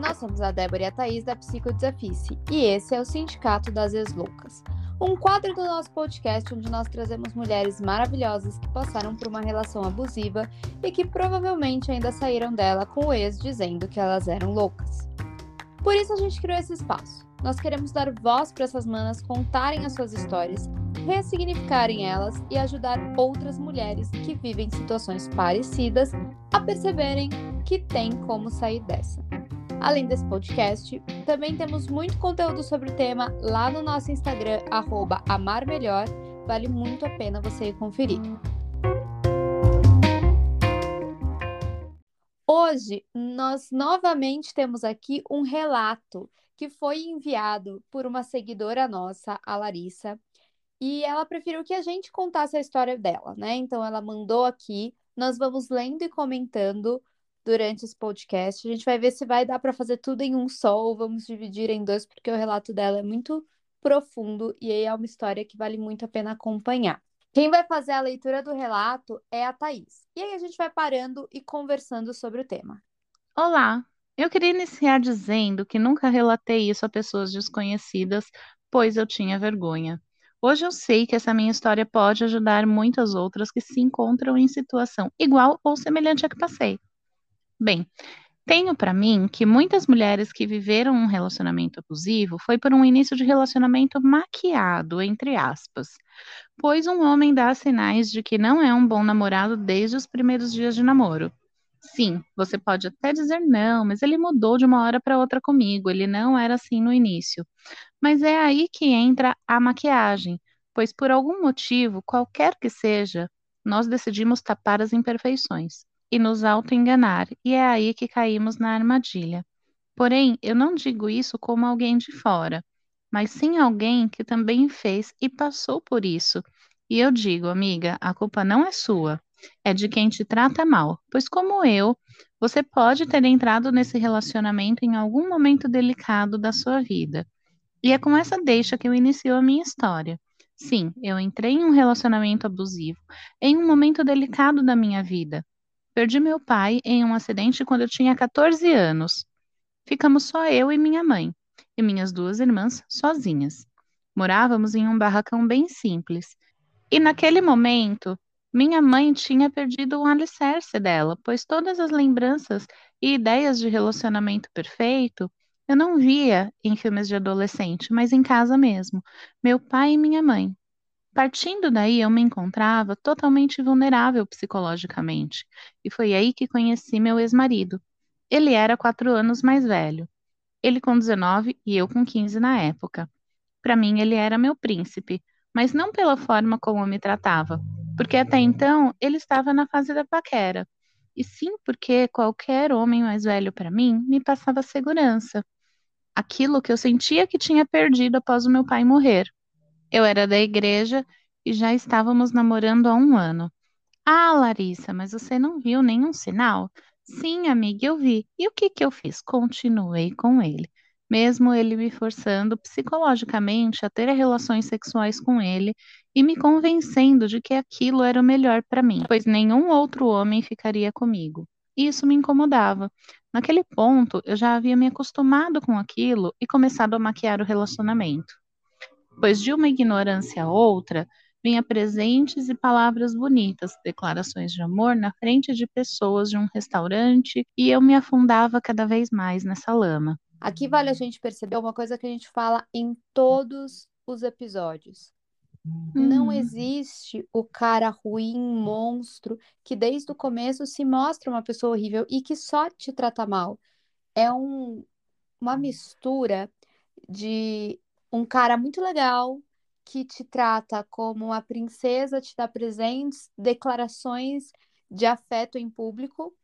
nós somos a Débora e a Thaís da Psicodesafice e esse é o Sindicato das Ex-Loucas, um quadro do nosso podcast onde nós trazemos mulheres maravilhosas que passaram por uma relação abusiva e que provavelmente ainda saíram dela com o ex dizendo que elas eram loucas. Por isso a gente criou esse espaço. Nós queremos dar voz para essas manas contarem as suas histórias, ressignificarem elas e ajudar outras mulheres que vivem situações parecidas a perceberem que tem como sair dessa. Além desse podcast, também temos muito conteúdo sobre o tema lá no nosso Instagram, amarmelhor. Vale muito a pena você ir conferir. Hoje, nós novamente temos aqui um relato que foi enviado por uma seguidora nossa, a Larissa, e ela preferiu que a gente contasse a história dela, né? Então ela mandou aqui, nós vamos lendo e comentando durante esse podcast. A gente vai ver se vai dar para fazer tudo em um só ou vamos dividir em dois, porque o relato dela é muito profundo e é uma história que vale muito a pena acompanhar. Quem vai fazer a leitura do relato é a Thaís. E aí a gente vai parando e conversando sobre o tema. Olá, eu queria iniciar dizendo que nunca relatei isso a pessoas desconhecidas, pois eu tinha vergonha. Hoje eu sei que essa minha história pode ajudar muitas outras que se encontram em situação igual ou semelhante à que passei. Bem, tenho para mim que muitas mulheres que viveram um relacionamento abusivo foi por um início de relacionamento maquiado, entre aspas, pois um homem dá sinais de que não é um bom namorado desde os primeiros dias de namoro. Sim, você pode até dizer não, mas ele mudou de uma hora para outra comigo, ele não era assim no início. Mas é aí que entra a maquiagem, pois por algum motivo, qualquer que seja, nós decidimos tapar as imperfeições e nos auto-enganar, e é aí que caímos na armadilha. Porém, eu não digo isso como alguém de fora, mas sim alguém que também fez e passou por isso. E eu digo, amiga, a culpa não é sua é de quem te trata mal, pois, como eu, você pode ter entrado nesse relacionamento em algum momento delicado da sua vida. E é com essa deixa que eu inicio a minha história. Sim, eu entrei em um relacionamento abusivo em um momento delicado da minha vida. Perdi meu pai em um acidente quando eu tinha 14 anos. Ficamos só eu e minha mãe, e minhas duas irmãs sozinhas. Morávamos em um barracão bem simples. E naquele momento, minha mãe tinha perdido o alicerce dela, pois todas as lembranças e ideias de relacionamento perfeito eu não via em filmes de adolescente, mas em casa mesmo, meu pai e minha mãe. Partindo daí, eu me encontrava totalmente vulnerável psicologicamente, e foi aí que conheci meu ex-marido. Ele era quatro anos mais velho. Ele com 19 e eu com 15 na época. Para mim, ele era meu príncipe, mas não pela forma como me tratava, porque até então ele estava na fase da paquera, e sim porque qualquer homem mais velho para mim me passava segurança, aquilo que eu sentia que tinha perdido após o meu pai morrer. Eu era da igreja e já estávamos namorando há um ano. Ah, Larissa, mas você não viu nenhum sinal? Sim, amiga, eu vi. E o que que eu fiz? Continuei com ele mesmo ele me forçando psicologicamente a ter relações sexuais com ele e me convencendo de que aquilo era o melhor para mim, pois nenhum outro homem ficaria comigo. Isso me incomodava. Naquele ponto, eu já havia me acostumado com aquilo e começado a maquiar o relacionamento. Pois de uma ignorância a outra, vinha presentes e palavras bonitas, declarações de amor na frente de pessoas de um restaurante, e eu me afundava cada vez mais nessa lama. Aqui vale a gente perceber uma coisa que a gente fala em todos os episódios. Não Uhum. existe o cara ruim, monstro, que desde o começo se mostra uma pessoa horrível e que só te trata mal. É um, uma mistura de um cara muito legal que te trata como uma princesa, te dá presentes, declarações de afeto em público,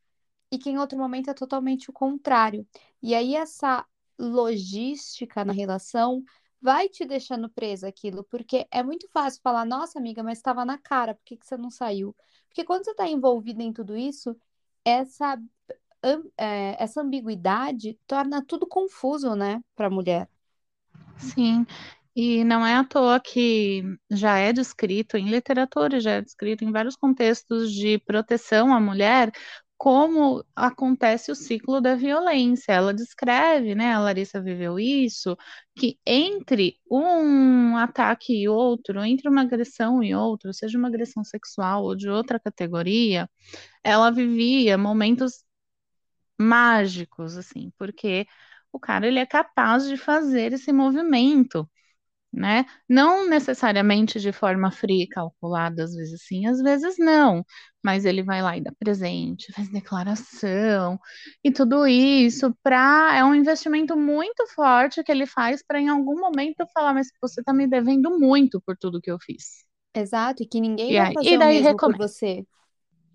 e que em outro momento é totalmente o contrário. E aí essa logística na relação vai te deixando presa aquilo, porque é muito fácil falar, nossa amiga, mas estava na cara, por que, que você não saiu? Porque quando você está envolvida em tudo isso, essa, é, essa ambiguidade torna tudo confuso, né, para a mulher. Sim, e não é à toa que já é descrito em literatura, já é descrito em vários contextos de proteção à mulher, como acontece o ciclo da violência. Ela descreve, né? A Larissa viveu isso, que entre um ataque e outro, entre uma agressão e outro, seja uma agressão sexual ou de outra categoria, ela vivia momentos mágicos, assim, porque o cara ele é capaz de fazer esse movimento né? Não necessariamente de forma fria e calculada, às vezes sim, às vezes não, mas ele vai lá e dá presente, faz declaração e tudo isso para é um investimento muito forte que ele faz para em algum momento falar, mas você está me devendo muito por tudo que eu fiz. Exato, e que ninguém e vai aí, fazer o mesmo recome... por você.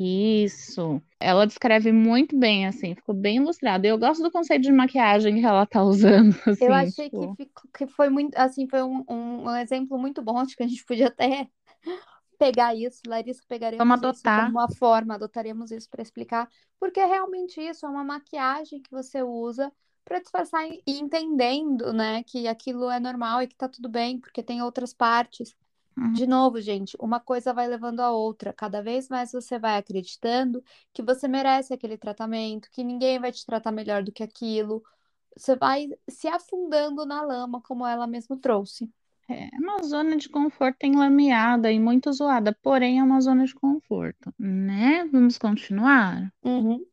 Isso. Ela descreve muito bem, assim, ficou bem ilustrada. Eu gosto do conceito de maquiagem que ela tá usando. Assim, eu achei tipo... que, ficou, que foi muito, assim, foi um, um, um, exemplo muito bom, acho que a gente podia até pegar isso, Larissa, pegaremos Vamos adotar. como uma forma, adotaremos isso para explicar, porque é realmente isso, é uma maquiagem que você usa para disfarçar e entendendo, né, que aquilo é normal e que tá tudo bem, porque tem outras partes Uhum. De novo, gente, uma coisa vai levando a outra. Cada vez mais você vai acreditando que você merece aquele tratamento, que ninguém vai te tratar melhor do que aquilo. Você vai se afundando na lama, como ela mesmo trouxe. É uma zona de conforto enlameada e muito zoada, porém é uma zona de conforto, né? Vamos continuar? Uhum.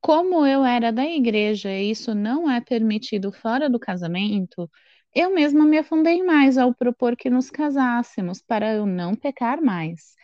Como eu era da igreja e isso não é permitido fora do casamento, eu mesma me afundei mais ao propor que nos casássemos, para eu não pecar mais.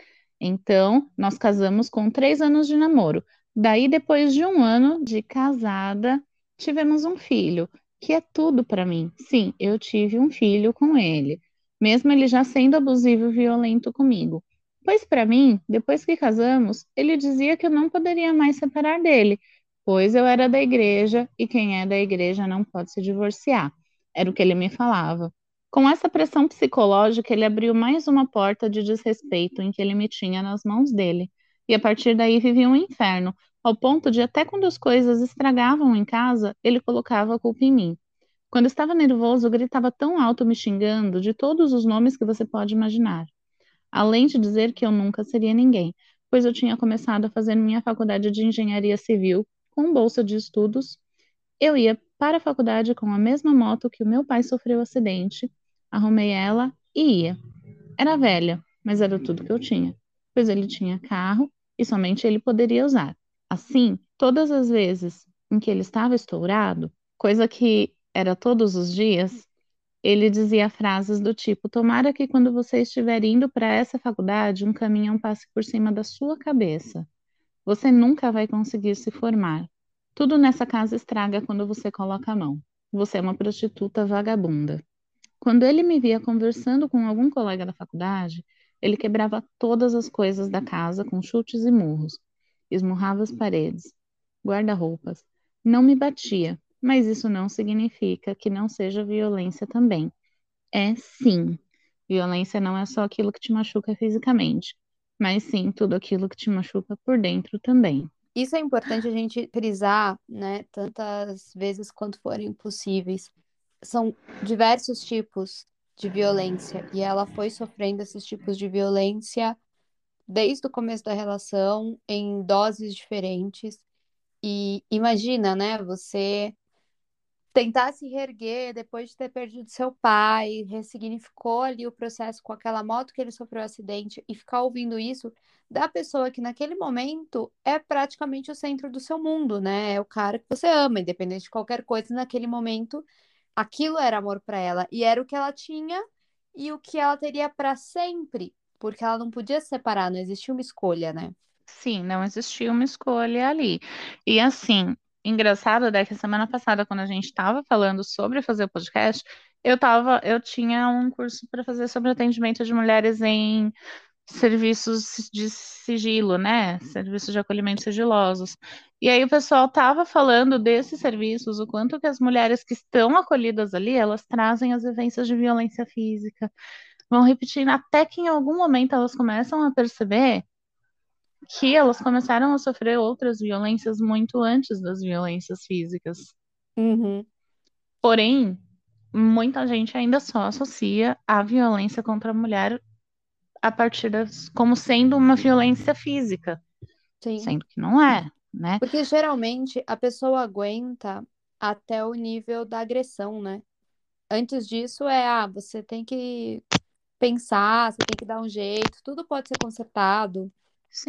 Então, nós casamos com três anos de namoro. Daí, depois de um ano de casada, tivemos um filho, que é tudo para mim. Sim, eu tive um filho com ele, mesmo ele já sendo abusivo e violento comigo. Pois para mim, depois que casamos, ele dizia que eu não poderia mais separar dele, pois eu era da igreja e quem é da igreja não pode se divorciar. Era o que ele me falava. Com essa pressão psicológica, ele abriu mais uma porta de desrespeito em que ele me tinha nas mãos dele. E a partir daí vivia um inferno, ao ponto de até quando as coisas estragavam em casa, ele colocava a culpa em mim. Quando estava nervoso, gritava tão alto me xingando de todos os nomes que você pode imaginar. Além de dizer que eu nunca seria ninguém, pois eu tinha começado a fazer minha faculdade de engenharia civil com bolsa de estudos. Eu ia para a faculdade com a mesma moto que o meu pai sofreu acidente, arrumei ela e ia. Era velha, mas era tudo que eu tinha, pois ele tinha carro e somente ele poderia usar. Assim, todas as vezes em que ele estava estourado, coisa que era todos os dias, ele dizia frases do tipo: Tomara que quando você estiver indo para essa faculdade, um caminhão passe por cima da sua cabeça. Você nunca vai conseguir se formar. Tudo nessa casa estraga quando você coloca a mão. Você é uma prostituta vagabunda. Quando ele me via conversando com algum colega da faculdade, ele quebrava todas as coisas da casa com chutes e murros, esmurrava as paredes, guarda-roupas. Não me batia, mas isso não significa que não seja violência também. É sim. Violência não é só aquilo que te machuca fisicamente, mas sim tudo aquilo que te machuca por dentro também. Isso é importante a gente frisar, né, tantas vezes quanto forem possíveis. São diversos tipos de violência e ela foi sofrendo esses tipos de violência desde o começo da relação, em doses diferentes. E imagina, né, você tentar se reerguer depois de ter perdido seu pai, ressignificou ali o processo com aquela moto que ele sofreu um acidente e ficar ouvindo isso da pessoa que naquele momento é praticamente o centro do seu mundo, né? É o cara que você ama, independente de qualquer coisa, naquele momento aquilo era amor para ela e era o que ela tinha e o que ela teria para sempre, porque ela não podia se separar, não existia uma escolha, né? Sim, não existia uma escolha ali. E assim, engraçado é que semana passada, quando a gente estava falando sobre fazer o podcast, eu tava, eu tinha um curso para fazer sobre atendimento de mulheres em serviços de sigilo, né? Serviços de acolhimento sigilosos. E aí o pessoal tava falando desses serviços, o quanto que as mulheres que estão acolhidas ali, elas trazem as vivências de violência física, vão repetindo até que em algum momento elas começam a perceber que elas começaram a sofrer outras violências muito antes das violências físicas. Uhum. Porém, muita gente ainda só associa a violência contra a mulher a partir das como sendo uma violência física. Sim. sendo que não é, né? Porque geralmente a pessoa aguenta até o nível da agressão, né? Antes disso é, ah, você tem que pensar, você tem que dar um jeito, tudo pode ser consertado.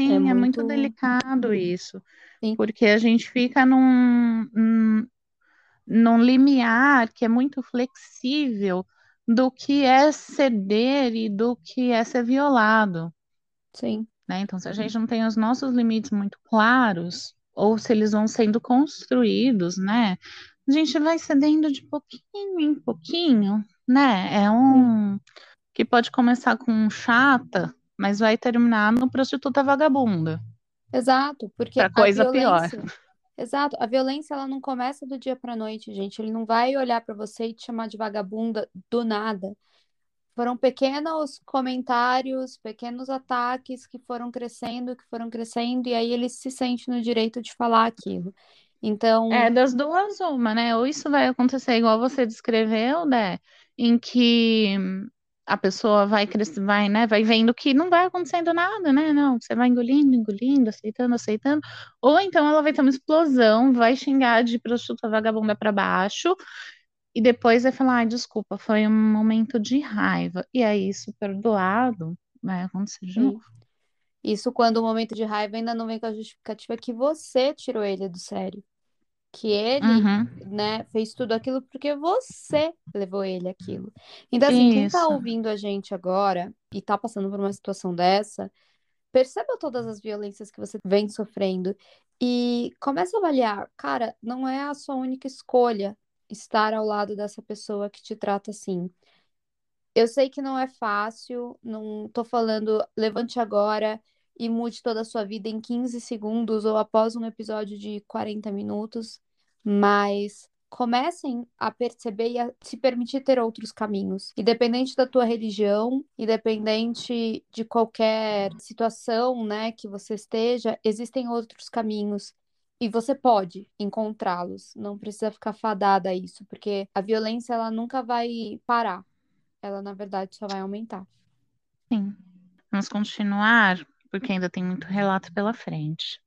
É Sim, é muito muito. delicado isso, Sim, porque a gente fica num, num, num limiar que é muito flexível do que é ceder e do que é ser violado. sim, né? Então, se a gente não tem os nossos limites muito claros, ou se eles vão sendo construídos, né? A gente vai cedendo de pouquinho em pouquinho, né? É sim. um que pode começar com chata, mas vai terminar no prostituta vagabunda, Exato, porque para a coisa pior. violência. Exato, a violência ela não começa do dia para noite, gente. Ele não vai olhar para você e te chamar de vagabunda do nada. Foram pequenos comentários, pequenos ataques que foram crescendo, que foram crescendo, e aí ele se sente no direito de falar aquilo. Então, É das duas uma, né? Ou isso vai acontecer igual você descreveu, né? Em que a pessoa vai crescer, vai, né? Vai vendo que não vai acontecendo nada, né? Não, você vai engolindo, engolindo, aceitando, aceitando. Ou então ela vai ter uma explosão, vai xingar de prostituta vagabunda para baixo, e depois vai falar, ai, desculpa, foi um momento de raiva. E aí, isso perdoado, vai acontecer de novo. Isso quando o momento de raiva ainda não vem com a justificativa que você tirou ele do sério. Que ele, Uhum. né, fez tudo aquilo porque você levou ele aquilo. Então, assim, quem tá Isso. ouvindo a gente agora e tá passando por uma situação dessa, perceba todas as violências que você vem sofrendo e comece a avaliar, cara, não é a sua única escolha estar ao lado dessa pessoa que te trata assim. Eu sei que não é fácil, não tô falando levante agora e mude toda a sua vida em 15 segundos ou após um episódio de 40 minutos, mas comecem a perceber e a se permitir ter outros caminhos. Independente da tua religião, independente de qualquer situação, né, que você esteja, existem outros caminhos. E você pode encontrá-los, não precisa ficar fadada a isso, porque a violência ela nunca vai parar ela na verdade só vai aumentar. Sim. Vamos continuar, porque ainda tem muito relato pela frente.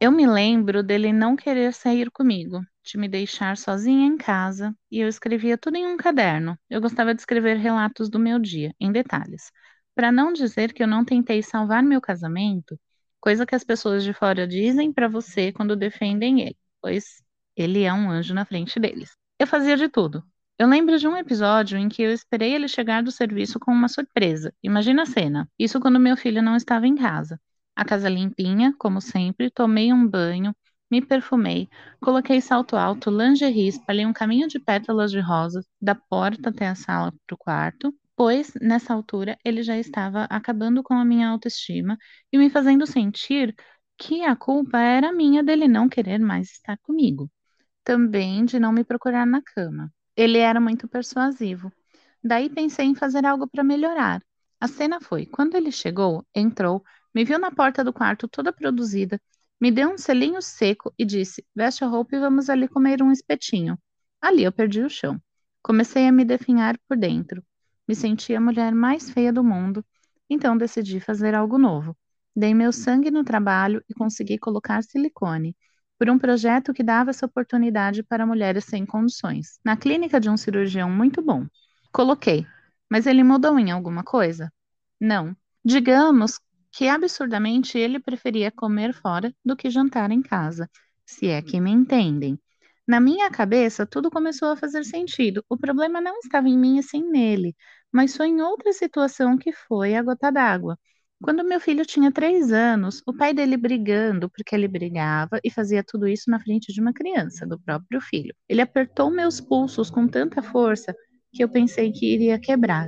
Eu me lembro dele não querer sair comigo, de me deixar sozinha em casa, e eu escrevia tudo em um caderno. Eu gostava de escrever relatos do meu dia, em detalhes. Para não dizer que eu não tentei salvar meu casamento, coisa que as pessoas de fora dizem para você quando defendem ele, pois ele é um anjo na frente deles. Eu fazia de tudo. Eu lembro de um episódio em que eu esperei ele chegar do serviço com uma surpresa. Imagina a cena. Isso quando meu filho não estava em casa. A casa limpinha, como sempre, tomei um banho, me perfumei, coloquei salto alto, lingerie, espalhei um caminho de pétalas de rosas da porta até a sala para o quarto, pois nessa altura ele já estava acabando com a minha autoestima e me fazendo sentir que a culpa era minha dele não querer mais estar comigo. Também de não me procurar na cama. Ele era muito persuasivo. Daí pensei em fazer algo para melhorar. A cena foi: quando ele chegou, entrou, me viu na porta do quarto toda produzida, me deu um selinho seco e disse: Veste a roupa e vamos ali comer um espetinho. Ali eu perdi o chão. Comecei a me definhar por dentro. Me senti a mulher mais feia do mundo, então decidi fazer algo novo. Dei meu sangue no trabalho e consegui colocar silicone por um projeto que dava essa oportunidade para mulheres sem condições, na clínica de um cirurgião muito bom. Coloquei, mas ele mudou em alguma coisa? Não. Digamos que absurdamente ele preferia comer fora do que jantar em casa, se é que me entendem. Na minha cabeça, tudo começou a fazer sentido. O problema não estava em mim e sim nele, mas foi em outra situação que foi a gota d'água. Quando meu filho tinha três anos, o pai dele brigando, porque ele brigava e fazia tudo isso na frente de uma criança, do próprio filho. Ele apertou meus pulsos com tanta força que eu pensei que iria quebrar.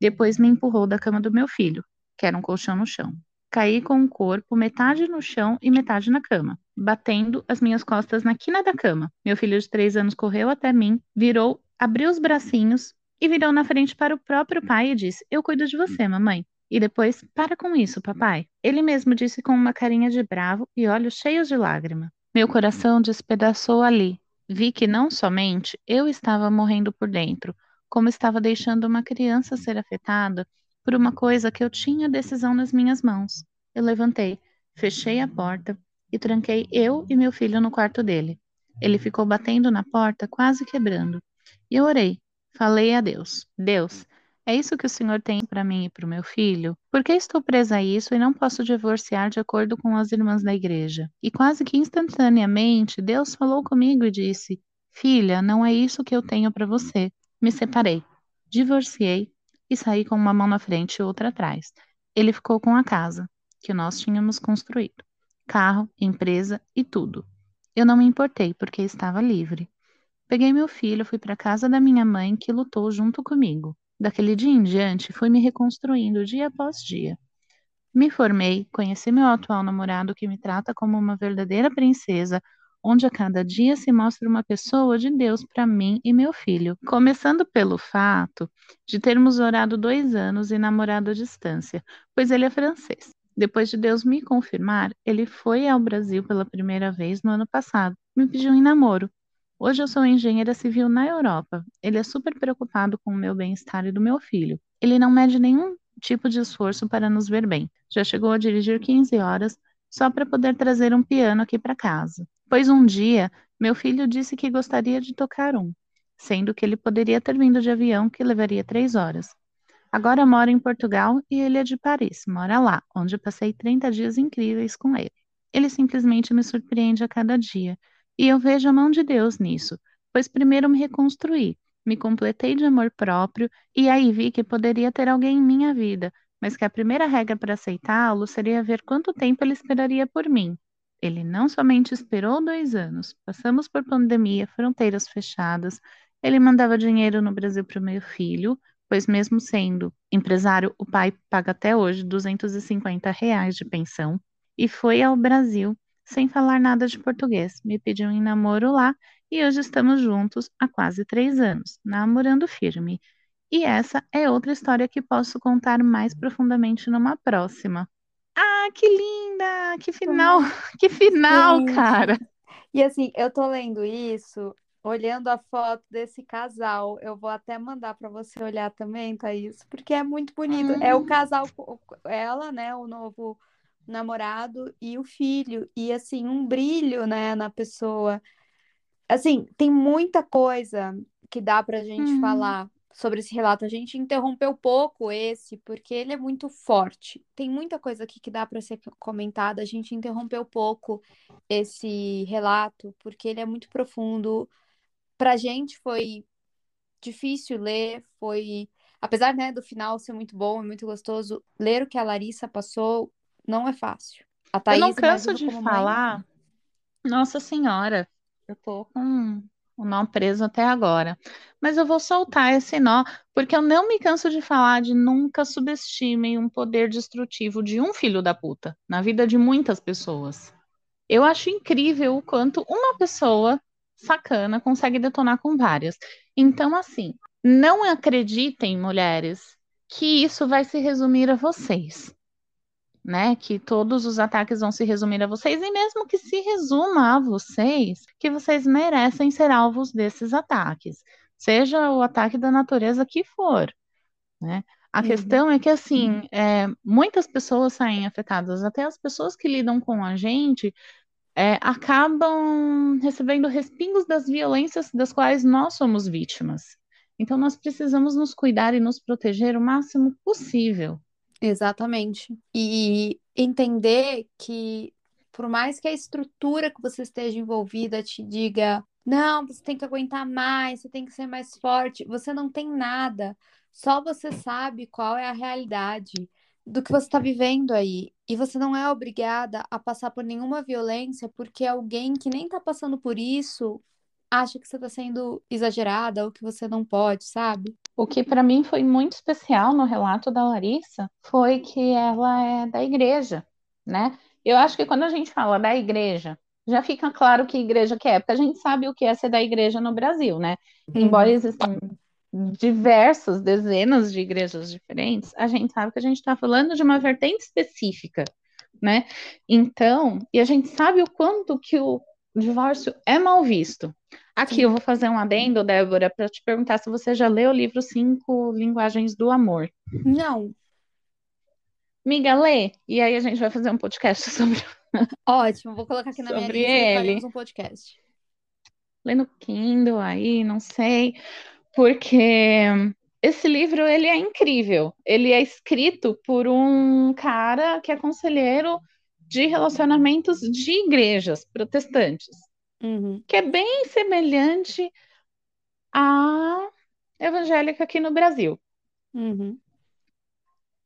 Depois me empurrou da cama do meu filho, que era um colchão no chão. Caí com o corpo metade no chão e metade na cama, batendo as minhas costas na quina da cama. Meu filho de três anos correu até mim, virou, abriu os bracinhos e virou na frente para o próprio pai e disse: Eu cuido de você, mamãe. E depois, para com isso, papai. Ele mesmo disse com uma carinha de bravo e olhos cheios de lágrima. Meu coração despedaçou ali. Vi que não somente eu estava morrendo por dentro, como estava deixando uma criança ser afetada por uma coisa que eu tinha decisão nas minhas mãos. Eu levantei. Fechei a porta e tranquei eu e meu filho no quarto dele. Ele ficou batendo na porta, quase quebrando. E eu orei. Falei a Deus: Deus, é isso que o Senhor tem para mim e para o meu filho? Por que estou presa a isso e não posso divorciar de acordo com as irmãs da igreja? E quase que instantaneamente, Deus falou comigo e disse: Filha, não é isso que eu tenho para você. Me separei, divorciei e saí com uma mão na frente e outra atrás. Ele ficou com a casa que nós tínhamos construído, carro, empresa e tudo. Eu não me importei porque estava livre. Peguei meu filho, fui para casa da minha mãe, que lutou junto comigo. Daquele dia em diante, fui me reconstruindo dia após dia. Me formei, conheci meu atual namorado, que me trata como uma verdadeira princesa, onde a cada dia se mostra uma pessoa de Deus para mim e meu filho. Começando pelo fato de termos orado dois anos e namorado à distância, pois ele é francês. Depois de Deus me confirmar, ele foi ao Brasil pela primeira vez no ano passado. Me pediu em namoro. Hoje eu sou engenheira civil na Europa. Ele é super preocupado com o meu bem-estar e do meu filho. Ele não mede nenhum tipo de esforço para nos ver bem. Já chegou a dirigir 15 horas só para poder trazer um piano aqui para casa. Pois um dia meu filho disse que gostaria de tocar um, sendo que ele poderia ter vindo de avião que levaria três horas. Agora mora em Portugal e ele é de Paris, mora lá, onde passei 30 dias incríveis com ele. Ele simplesmente me surpreende a cada dia, e eu vejo a mão de Deus nisso, pois primeiro me reconstruí, me completei de amor próprio e aí vi que poderia ter alguém em minha vida, mas que a primeira regra para aceitá-lo seria ver quanto tempo ele esperaria por mim. Ele não somente esperou dois anos, passamos por pandemia, fronteiras fechadas, ele mandava dinheiro no Brasil para o meu filho, pois mesmo sendo empresário, o pai paga até hoje 250 reais de pensão e foi ao Brasil sem falar nada de português. Me pediu em namoro lá e hoje estamos juntos há quase três anos, namorando firme. E essa é outra história que posso contar mais profundamente numa próxima. Ah, que linda! Que final! Que final, Sim. cara! E assim, eu tô lendo isso, olhando a foto desse casal. Eu vou até mandar para você olhar também, Thaís, porque é muito bonito. É o Hum, casal, ela, né, o novo namorado e o filho. E assim, um brilho, né, na pessoa. Assim, tem muita coisa que dá pra gente hum, falar sobre esse relato. A gente interrompeu pouco esse, porque ele é muito forte. Tem muita coisa aqui que dá para ser comentada. A gente interrompeu pouco esse relato, porque ele é muito profundo. Pra gente foi difícil ler, foi. Apesar, né, do final ser muito bom e muito gostoso, ler o que a Larissa passou não é fácil. A eu não Thaís, canso de como mãe. falar. Nossa Senhora, eu tô com o nó preso até agora. Mas eu vou soltar esse nó, porque eu não me canso de falar de nunca subestimem um poder destrutivo de um filho da puta na vida de muitas pessoas. Eu acho incrível o quanto uma pessoa sacana consegue detonar com várias. Então, assim, não acreditem, mulheres, que isso vai se resumir a vocês né? Que todos os ataques vão se resumir a vocês, e mesmo que se resuma a vocês, que vocês merecem ser alvos desses ataques, seja o ataque da natureza que for, né? A Uhum. questão é que, assim, é, muitas pessoas saem afetadas, até as pessoas que lidam com a gente, é, acabam recebendo respingos das violências das quais nós somos vítimas. Então, nós precisamos nos cuidar e nos proteger o máximo possível. Exatamente. E entender que, por mais que a estrutura que você esteja envolvida te diga, não, você tem que aguentar mais, você tem que ser mais forte, você não tem nada. Só você sabe qual é a realidade do que você está vivendo aí. E você não é obrigada a passar por nenhuma violência porque alguém que nem está passando por isso acha que você está sendo exagerada ou que você não pode, sabe? O que para mim foi muito especial no relato da Larissa foi que ela é da igreja, né? Eu acho que quando a gente fala da igreja, já fica claro que igreja que é, porque a gente sabe o que é ser da igreja no Brasil, né? Embora Uhum. existam diversas, dezenas de igrejas diferentes, a gente sabe que a gente está falando de uma vertente específica, né? Então, e a gente sabe o quanto que o divórcio é mal visto. Aqui eu Sim. vou fazer um adendo, Débora, para te perguntar se você já leu o livro Cinco Linguagens do Amor. Não. Miga, lê, e aí a gente vai fazer um podcast sobre, Ótimo, vou colocar aqui na minha sobre lista e ele. faremos um podcast. Lê no Kindle aí, não sei, porque esse livro ele é incrível. Ele é escrito por um cara que é conselheiro de relacionamentos de igrejas protestantes, Uhum, que é bem semelhante à evangélica aqui no Brasil. uhum,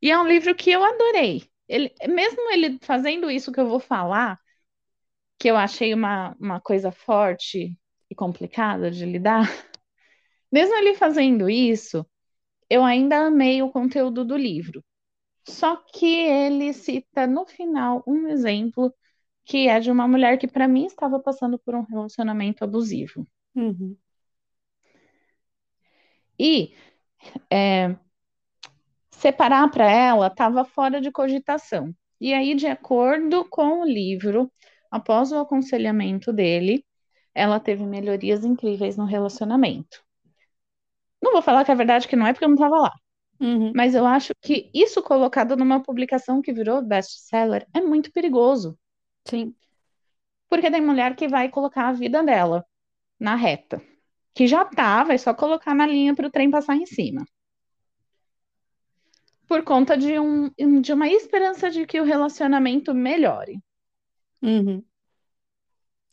E é um livro que eu adorei. Ele, mesmo ele fazendo isso que eu vou falar, que eu achei uma, uma coisa forte e complicada de lidar, mesmo ele fazendo isso, eu ainda amei o conteúdo do livro. Só que ele cita no final um exemplo que é de uma mulher que, para mim, estava passando por um relacionamento abusivo. uhum, E é, separar para ela estava fora de cogitação. E aí, de acordo com o livro, após o aconselhamento dele, ela teve melhorias incríveis no relacionamento. Não vou falar que é verdade, que não é porque eu não estava lá, uhum, mas eu acho que isso colocado numa publicação que virou best-seller é muito perigoso, sim, porque tem mulher que vai colocar a vida dela na reta, que já tá, vai só colocar na linha para o trem passar em cima. Por conta de, um, de uma esperança de que o relacionamento melhore. uhum,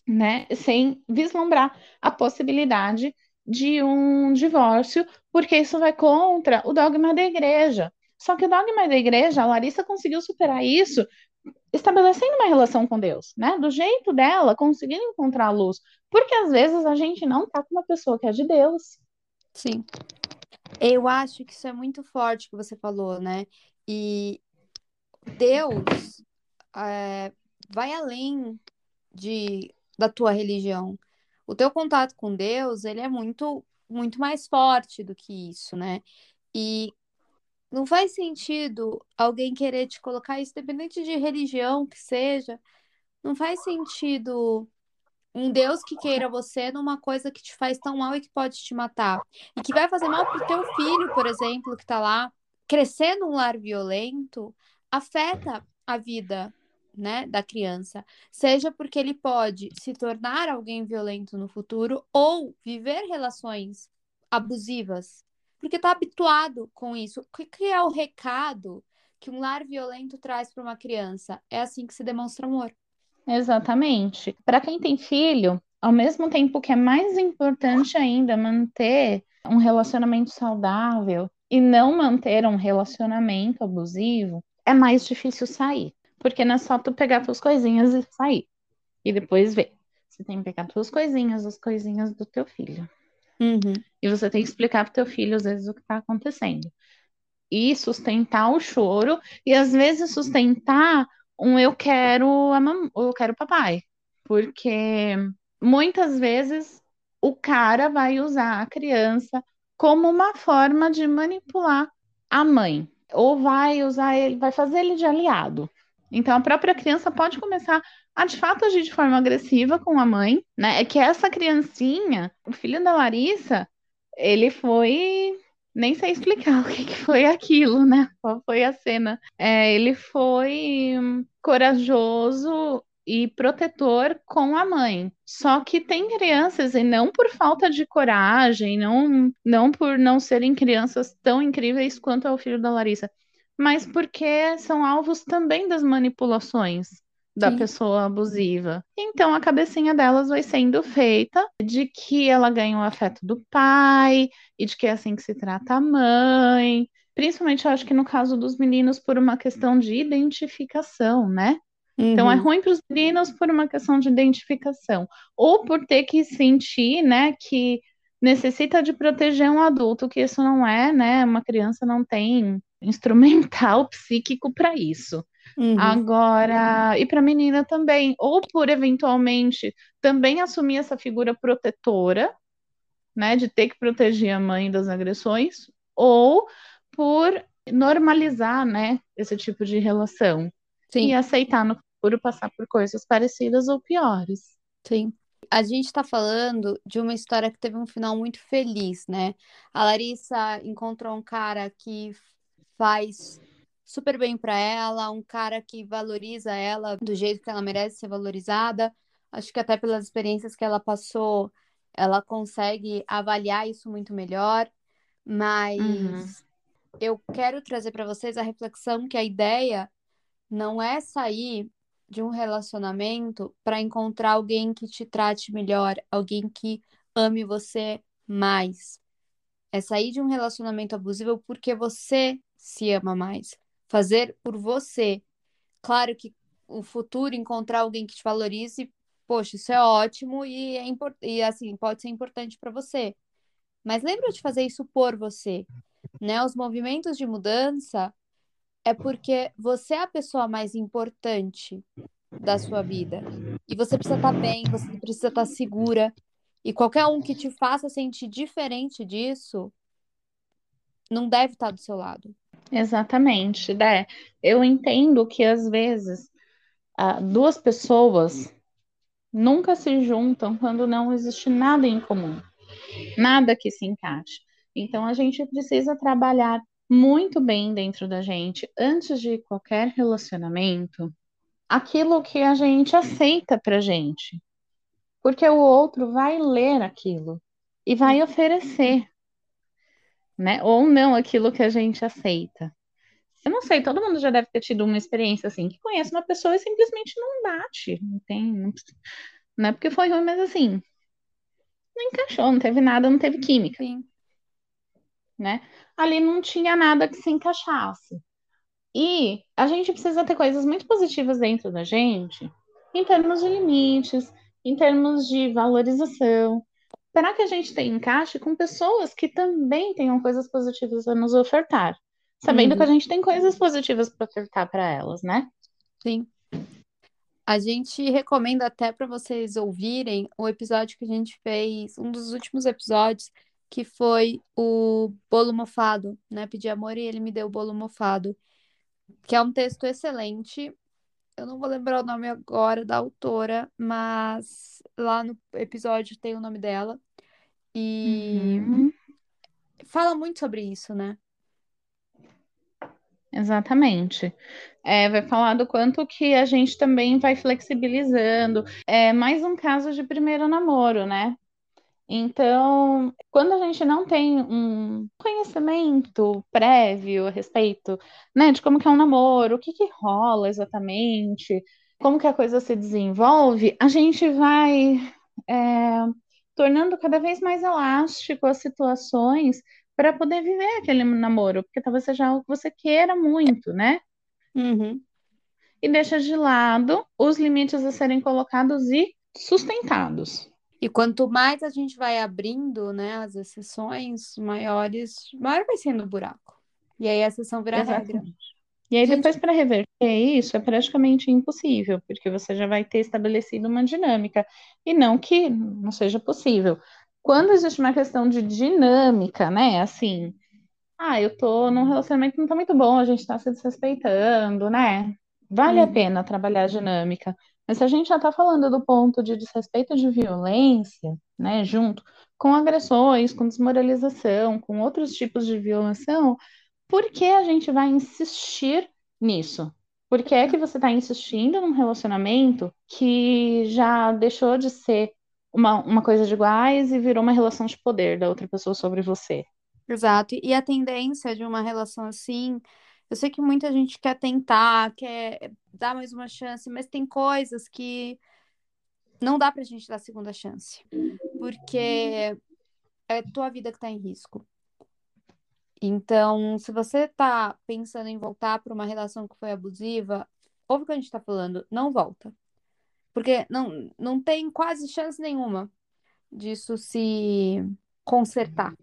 né, sem vislumbrar a possibilidade de um divórcio, porque isso vai contra o dogma da igreja. Só que o dogma da igreja, a Larissa conseguiu superar isso estabelecendo uma relação com Deus, né? Do jeito dela, conseguindo encontrar a luz. Porque às vezes a gente não tá com uma pessoa que é de Deus. sim. Eu acho que isso é muito forte que você falou, né? E Deus é, vai além de, da tua religião. O teu contato com Deus, ele é muito, muito mais forte do que isso, né? E não faz sentido alguém querer te colocar isso, independente de religião que seja, não faz sentido um Deus que queira você numa coisa que te faz tão mal e que pode te matar. E que vai fazer mal pro teu filho, por exemplo, que tá lá crescer num lar violento, afeta a vida, né, da criança. Seja porque ele pode se tornar alguém violento no futuro ou viver relações abusivas, porque tá habituado com isso. O que é o recado que um lar violento traz para uma criança? É assim que se demonstra amor. Exatamente. Para quem tem filho, ao mesmo tempo que é mais importante ainda manter um relacionamento saudável e não manter um relacionamento abusivo, é mais difícil sair. Porque não é só tu pegar tuas coisinhas e sair. E depois ver. Você tem que pegar tuas coisinhas, as coisinhas do teu filho. Uhum, E você tem que explicar pro teu filho, às vezes, o que está acontecendo. E sustentar o choro, e às vezes sustentar um eu quero a mam... eu quero papai. Porque muitas vezes o cara vai usar a criança como uma forma de manipular a mãe. Ou vai usar ele, vai fazer ele de aliado. Então a própria criança pode começar a de fato agir de forma agressiva com a mãe, né? É que essa criancinha, o filho da Larissa, ele foi. Nem sei explicar o que que foi aquilo, né? Qual foi a cena? É, ele foi hum, corajoso e protetor com a mãe. Só que tem crianças, e não por falta de coragem, não, não por não serem crianças tão incríveis quanto é o filho da Larissa, mas porque são alvos também das manipulações da sim. pessoa abusiva. Então a cabecinha delas vai sendo feita de que ela ganha o afeto do pai e de que é assim que se trata a mãe. Principalmente, eu acho que no caso dos meninos, por uma questão de identificação, né? Então é Uhum, ruim para os meninos por uma questão de identificação, ou por ter que sentir, né, que necessita de proteger um adulto, que isso não é, né? Uma criança não tem instrumental psíquico para isso. Uhum, Agora, e para a menina também, ou por eventualmente também assumir essa figura protetora, né, de ter que proteger a mãe das agressões, ou por normalizar, né, esse tipo de relação e sim. aceitar no futuro passar por coisas parecidas ou piores. Sim. A gente está falando de uma história que teve um final muito feliz, né? A Larissa encontrou um cara que faz super bem para ela, um cara que valoriza ela do jeito que ela merece ser valorizada. Acho que até pelas experiências que ela passou, ela consegue avaliar isso muito melhor. Mas uhum. eu quero trazer para vocês a reflexão que a ideia não é sair de um relacionamento para encontrar alguém que te trate melhor, alguém que ame você mais. É sair de um relacionamento abusivo porque você se ama mais. Fazer por você. Claro que o futuro encontrar alguém que te valorize, poxa, isso é ótimo e é e assim, pode ser importante para você. Mas lembra de fazer isso por você, né? Os movimentos de mudança é porque você é a pessoa mais importante da sua vida. E você precisa estar tá bem, você precisa estar tá segura. E qualquer um que te faça sentir diferente disso não deve estar tá do seu lado. Exatamente, né? Eu entendo que às vezes duas pessoas nunca se juntam quando não existe nada em comum, nada que se encaixe. Então a gente precisa trabalhar muito bem dentro da gente antes de qualquer relacionamento aquilo que a gente aceita pra gente. Porque o outro vai ler aquilo e vai oferecer, né? Ou não aquilo que a gente aceita. Eu não sei, todo mundo já deve ter tido uma experiência assim, que conhece uma pessoa e simplesmente não bate. Não tem. Não, não é porque foi ruim, mas assim. Não encaixou, não teve nada, não teve química. Sim. Né? Ali não tinha nada que se encaixasse. E a gente precisa ter coisas muito positivas dentro da gente, em termos de limites, em termos de valorização, para que a gente tenha encaixe com pessoas que também tenham coisas positivas a nos ofertar, sabendo uhum. que a gente tem coisas positivas para ofertar para elas, né? Sim. A gente recomenda até para vocês ouvirem o episódio que a gente fez, um dos últimos episódios, que foi o bolo mofado, né? Pedi amor e ele me deu o bolo mofado que é um texto excelente. Eu não vou lembrar o nome agora da autora, mas lá no episódio tem o nome dela. E uhum. fala muito sobre isso, né? Exatamente. É, vai falar do quanto que a gente também vai flexibilizando. É mais um caso de primeiro namoro, né? Então, quando a gente não tem um conhecimento prévio a respeito, né, de como que é um namoro, o que que rola exatamente, como que a coisa se desenvolve, a gente vai é, tornando cada vez mais elástico as situações para poder viver aquele namoro, porque talvez seja algo que você queira muito, né? Uhum. E deixa de lado os limites a serem colocados e sustentados. E quanto mais a gente vai abrindo, né, as exceções maiores, maior vai sendo o buraco. E aí a exceção vira Exatamente. regra. E aí, gente... depois, para reverter isso, é praticamente impossível, porque você já vai ter estabelecido uma dinâmica. E não que não seja possível. Quando existe uma questão de dinâmica, né? Assim, ah, eu tô num relacionamento que não tá muito bom, a gente tá se desrespeitando, né? Vale hum. a pena trabalhar a dinâmica. Mas se a gente já está falando do ponto de desrespeito de violência, né, junto com agressões, com desmoralização, com outros tipos de violação, por que a gente vai insistir nisso? Por que é que você está insistindo num relacionamento que já deixou de ser uma, uma coisa de iguais e virou uma relação de poder da outra pessoa sobre você? Exato. E a tendência de uma relação assim eu sei que muita gente quer tentar, quer dar mais uma chance, mas tem coisas que não dá pra gente dar segunda chance. Porque é tua vida que tá em risco. Então, se você tá pensando em voltar para uma relação que foi abusiva, ouve o que a gente tá falando, não volta. Porque não, não tem quase chance nenhuma disso se consertar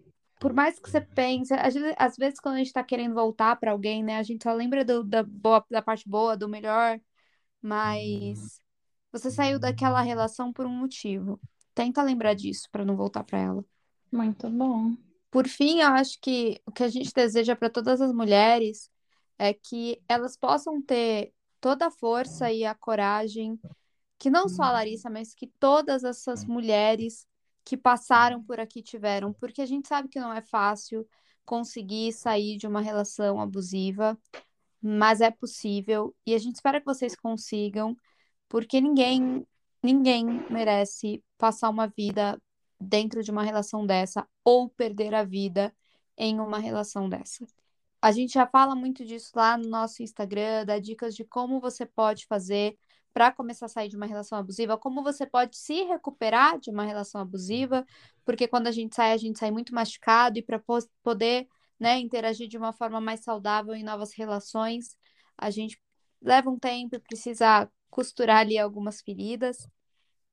por mais que você pense, às vezes quando a gente tá querendo voltar para alguém, né, a gente só lembra do, da, boa, da parte boa, do melhor, mas você saiu daquela relação por um motivo. Tenta lembrar disso para não voltar para ela. Muito bom. Por fim, eu acho que o que a gente deseja para todas as mulheres é que elas possam ter toda a força e a coragem, que não só a Larissa, mas que todas essas mulheres que passaram por aqui tiveram, porque a gente sabe que não é fácil conseguir sair de uma relação abusiva. mas é possível e a gente espera que vocês consigam, porque ninguém, ninguém merece passar uma vida dentro de uma relação dessa ou perder a vida em uma relação dessa. A gente já fala muito disso lá no nosso Instagram, dá dicas de como você pode fazer para começar a sair de uma relação abusiva, como você pode se recuperar de uma relação abusiva, porque quando a gente sai, a gente sai muito machucado e para poder, né, interagir de uma forma mais saudável em novas relações, a gente leva um tempo e precisa costurar ali algumas feridas.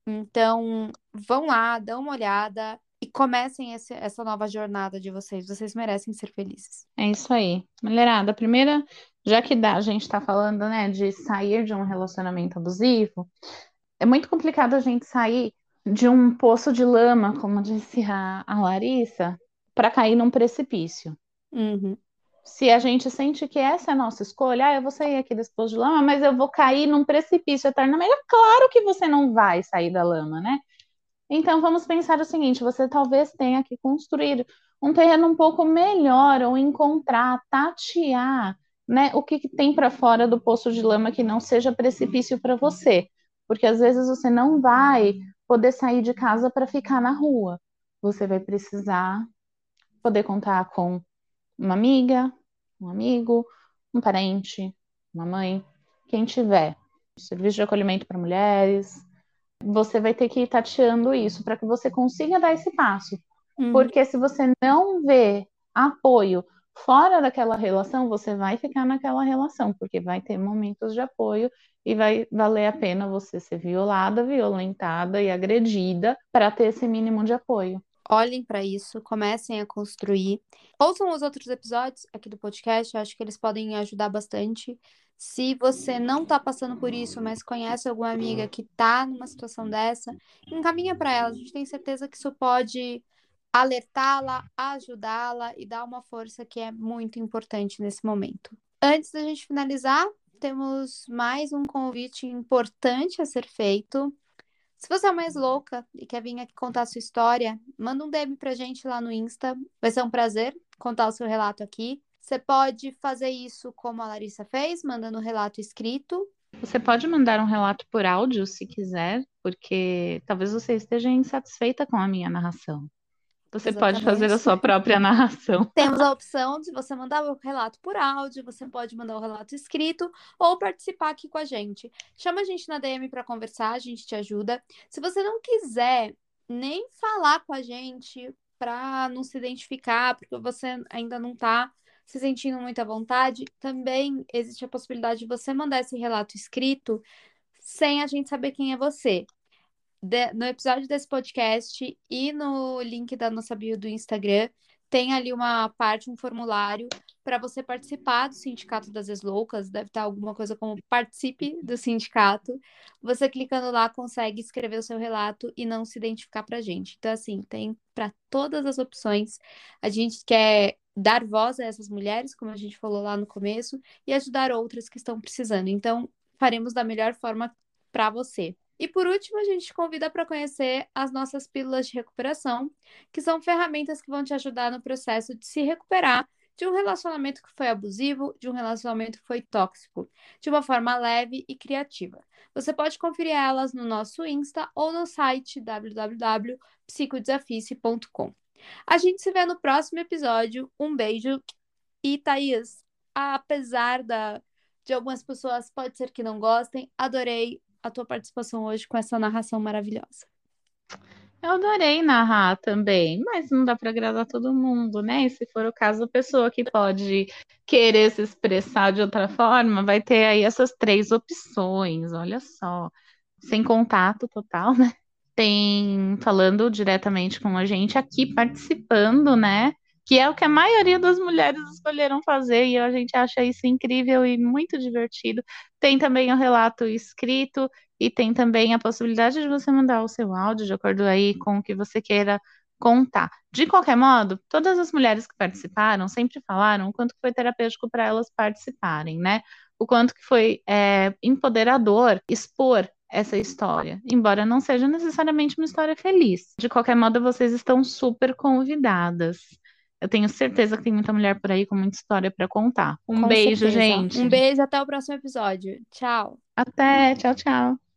Então, vão lá, dão uma olhada e comecem esse, essa nova jornada de vocês. Vocês merecem ser felizes. É isso aí. Mulherada, a primeira, já que a gente está falando, né, de sair de um relacionamento abusivo, é muito complicado a gente sair de um poço de lama, como disse a, a Larissa, para cair num precipício. Uhum. Se a gente sente que essa é a nossa escolha, ah, eu vou sair aqui desse poço de lama, mas eu vou cair num precipício eternamente. É claro que você não vai sair da lama, né? Então vamos pensar o seguinte: você talvez tenha que construir um terreno um pouco melhor, ou encontrar, tatear, né, o que, que tem para fora do poço de lama que não seja precipício para você. Porque às vezes você não vai poder sair de casa para ficar na rua. Você vai precisar poder contar com uma amiga, um amigo, um parente, uma mãe, quem tiver. Serviço de acolhimento para mulheres, você vai ter que ir tateando isso para que você consiga dar esse passo. Uhum. Porque se você não vê apoio fora daquela relação, você vai ficar naquela relação, porque vai ter momentos de apoio e vai valer a pena você ser violada, violentada e agredida para ter esse mínimo de apoio. Olhem para isso, comecem a construir. Ouçam os outros episódios aqui do podcast, acho que eles podem ajudar bastante. Se você não está passando por isso, mas conhece alguma amiga que está numa situação dessa, encaminha para ela. A gente tem certeza que isso pode alertá-la, ajudá-la e dar uma força que é muito importante nesse momento. Antes da gente finalizar, temos mais um convite importante a ser feito. Se você é mais louca e quer vir aqui contar a sua história, manda um DM pra gente lá no Insta. Vai ser um prazer contar o seu relato aqui. Você pode fazer isso como a Larissa fez, mandando um relato escrito. Você pode mandar um relato por áudio, se quiser, porque talvez você esteja insatisfeita com a minha narração. Você Exatamente. pode fazer a sua própria narração. Temos a opção de você mandar o relato por áudio, você pode mandar o relato escrito ou participar aqui com a gente. Chama a gente na DM para conversar, a gente te ajuda. Se você não quiser nem falar com a gente para não se identificar, porque você ainda não está se sentindo muito à vontade, também existe a possibilidade de você mandar esse relato escrito sem a gente saber quem é você. De, no episódio desse podcast e no link da nossa bio do Instagram, tem ali uma parte, um formulário para você participar do Sindicato das Esloucas. Deve estar alguma coisa como participe do sindicato. Você clicando lá consegue escrever o seu relato e não se identificar para a gente. Então, assim, tem para todas as opções. A gente quer dar voz a essas mulheres, como a gente falou lá no começo, e ajudar outras que estão precisando. Então, faremos da melhor forma para você. E por último, a gente convida para conhecer as nossas pílulas de recuperação, que são ferramentas que vão te ajudar no processo de se recuperar de um relacionamento que foi abusivo, de um relacionamento que foi tóxico, de uma forma leve e criativa. Você pode conferir elas no nosso Insta ou no site www.psicodesafice.com. A gente se vê no próximo episódio. Um beijo. E Thaís, apesar da, de algumas pessoas pode ser que não gostem, adorei a tua participação hoje com essa narração maravilhosa. Eu adorei narrar também, mas não dá para agradar todo mundo, né? E se for o caso, a pessoa que pode querer se expressar de outra forma vai ter aí essas três opções, olha só. Sem contato total, né? tem falando diretamente com a gente aqui participando, né? Que é o que a maioria das mulheres escolheram fazer e a gente acha isso incrível e muito divertido. Tem também o relato escrito e tem também a possibilidade de você mandar o seu áudio de acordo aí com o que você queira contar. De qualquer modo, todas as mulheres que participaram sempre falaram o quanto foi terapêutico para elas participarem, né? O quanto que foi é, empoderador expor essa história, embora não seja necessariamente uma história feliz. De qualquer modo, vocês estão super convidadas. Eu tenho certeza que tem muita mulher por aí com muita história para contar. Um Com beijo, certeza. gente. Um beijo, até o próximo episódio. Tchau. Até, tchau, tchau.